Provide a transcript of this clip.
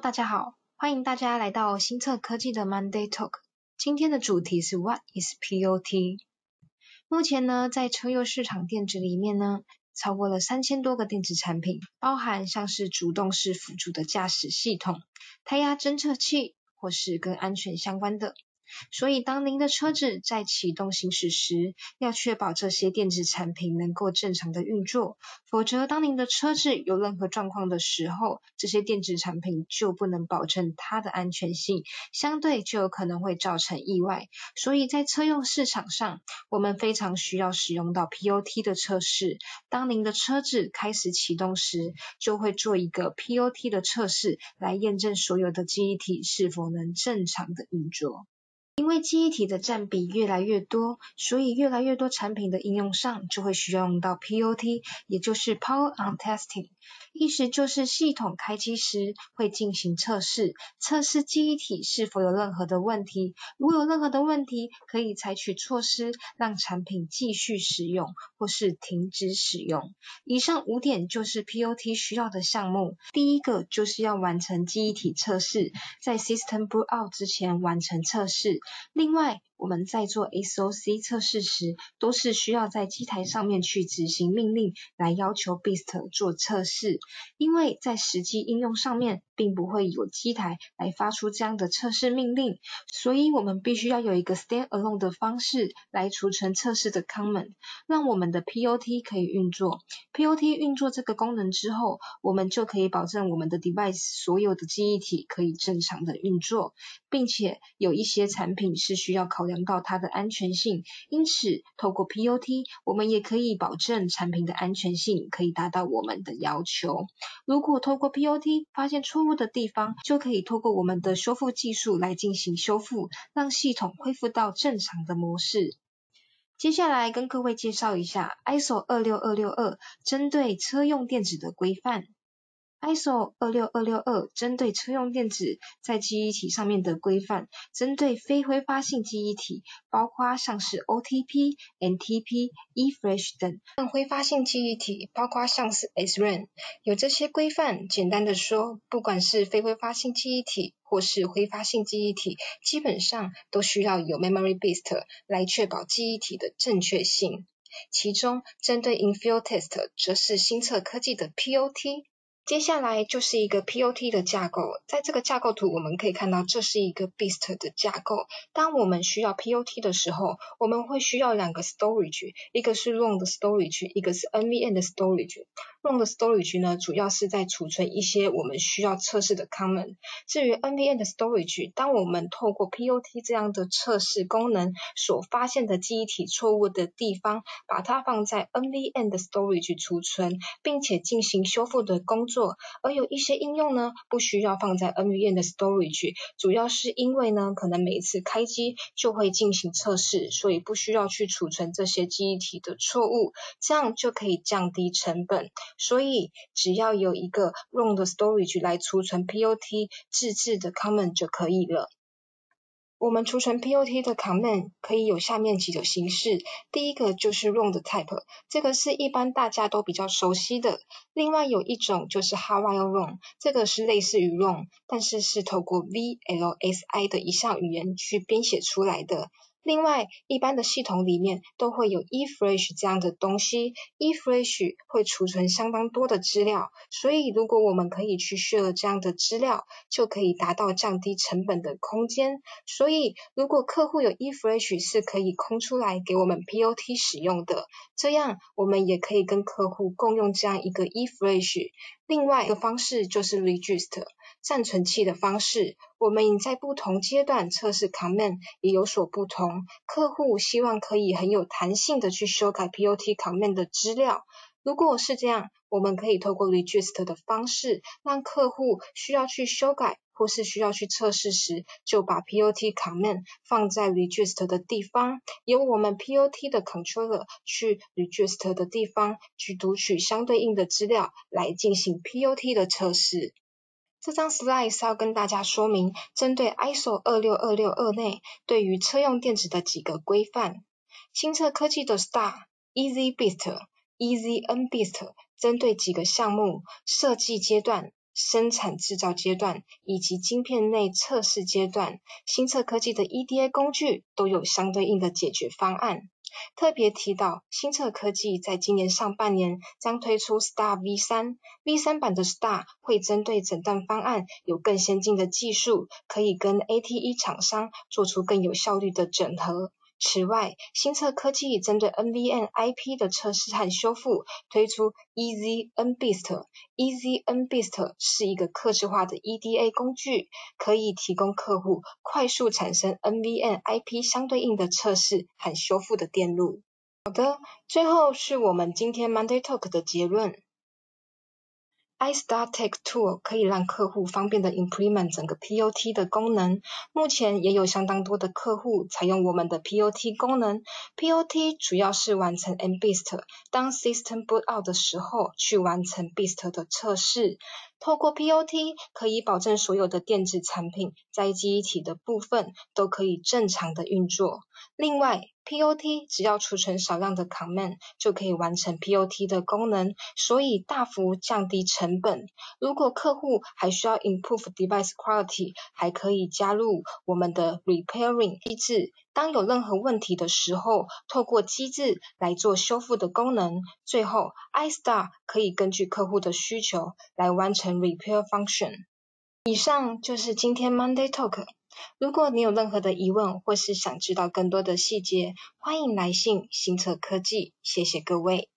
大家好，欢迎大家来到新策科技的 Monday Talk。今天的主题是 What is POT？目前呢，在车用市场电子里面呢，超过了三千多个电子产品，包含像是主动式辅助的驾驶系统、胎压侦测器，或是跟安全相关的。所以，当您的车子在启动行驶时，要确保这些电子产品能够正常的运作，否则当您的车子有任何状况的时候，这些电子产品就不能保证它的安全性，相对就有可能会造成意外。所以在车用市场上，我们非常需要使用到 POT 的测试。当您的车子开始启动时，就会做一个 POT 的测试，来验证所有的记忆体是否能正常的运作。因为记忆体的占比越来越多，所以越来越多产品的应用上就会需要用到 POT，也就是 Power on Testing。意思就是系统开机时会进行测试，测试记忆体是否有任何的问题。如果有任何的问题，可以采取措施让产品继续使用或是停止使用。以上五点就是 POT 需要的项目。第一个就是要完成记忆体测试，在 System Boot Out 之前完成测试。另外，我们在做 SOC 测试时，都是需要在机台上面去执行命令，来要求 BEAST 做测试。因为在实际应用上面，并不会有机台来发出这样的测试命令，所以我们必须要有一个 Standalone 的方式来储存测试的 Comment，让我们的 POT 可以运作。POT 运作这个功能之后，我们就可以保证我们的 Device 所有的记忆体可以正常的运作，并且有一些产品是需要考量到它的安全性，因此透过 POT，我们也可以保证产品的安全性可以达到我们的要求。如果透过 POT 发现错误的地方，就可以透过我们的修复技术来进行修复，让系统恢复到正常的模式。接下来跟各位介绍一下 ISO 二六二六二针对车用电子的规范。ISO 二六二六二针对车用电子在记忆体上面的规范，针对非挥发性记忆体，包括像是 OTP、NTP、eFlash 等；挥发性记忆体，包括像是 SRAM。有这些规范，简单的说，不管是非挥发性记忆体或是挥发性记忆体，基本上都需要有 Memory BIST 来确保记忆体的正确性。其中，针对 Infill Test 则是新策科技的 POT。接下来就是一个 POT 的架构，在这个架构图我们可以看到，这是一个 BEAST 的架构。当我们需要 POT 的时候，我们会需要两个 storage，一个是 ROM 的 storage，一个是 NVM 的 storage。ROM 的 storage 呢，主要是在储存一些我们需要测试的 comment。至于 NVM 的 storage，当我们透过 POT 这样的测试功能所发现的记忆体错误的地方，把它放在 NVM 的 storage 储存，并且进行修复的工作。做，而有一些应用呢，不需要放在 NVM 的 storage，主要是因为呢，可能每一次开机就会进行测试，所以不需要去储存这些记忆体的错误，这样就可以降低成本。所以只要有一个 ROM 的 storage 来储存 POT 自制的 common 就可以了。我们储存 POT 的 command 可以有下面几种形式，第一个就是 ROM 的 type，这个是一般大家都比较熟悉的。另外有一种就是 Hardware ROM，这个是类似于 ROM，但是是透过 VLSI 的一项语言去编写出来的。另外，一般的系统里面都会有 eFlash 这样的东西，eFlash 会储存相当多的资料，所以如果我们可以去 share 这样的资料，就可以达到降低成本的空间。所以，如果客户有 eFlash 是可以空出来给我们 POT 使用的，这样我们也可以跟客户共用这样一个 eFlash。另外一个方式就是 Register。暂存器的方式，我们在不同阶段测试 command 也有所不同。客户希望可以很有弹性的去修改 POT command 的资料。如果是这样，我们可以透过 register 的方式，让客户需要去修改或是需要去测试时，就把 POT command 放在 register 的地方，由我们 POT 的 controller 去 register 的地方去读取相对应的资料，来进行 POT 的测试。这张 slide 是要跟大家说明，针对 ISO 二六二六二内对于车用电子的几个规范。新策科技的 Star Easy Beast Easy N Beast 针对几个项目设计阶段生产制造阶段以及晶片内测试阶段，新测科技的 EDA 工具都有相对应的解决方案。特别提到，新策科技在今年上半年将推出 Star V 三。，V 三版的 Star 会针对诊断方案有更先进的技术，可以跟 ATE 厂商做出更有效率的整合。此外，新测科技针对 NVN IP 的测试和修复推出 EZNBeast。EZNBeast 是一个客制化的 EDA 工具，可以提供客户快速产生 NVN IP 相对应的测试和修复的电路。好的，最后是我们今天 Monday Talk 的结论。iStarTech Tool 可以让客户方便的 implement 整个 POT 的功能。目前也有相当多的客户采用我们的 POT 功能。POT 主要是完成 MBeast，当 System boot out 的时候去完成 Beast 的测试。透过 POT 可以保证所有的电子产品在记忆体的部分都可以正常的运作。另外，POT 只要储存少量的 command 就可以完成 POT 的功能，所以大幅降低成本。如果客户还需要 improve device quality，还可以加入我们的 repairing 机制。当有任何问题的时候，透过机制来做修复的功能。最后，iStar 可以根据客户的需求来完成 repair function。以上就是今天 Monday Talk。如果你有任何的疑问，或是想知道更多的细节，欢迎来信新策科技。谢谢各位。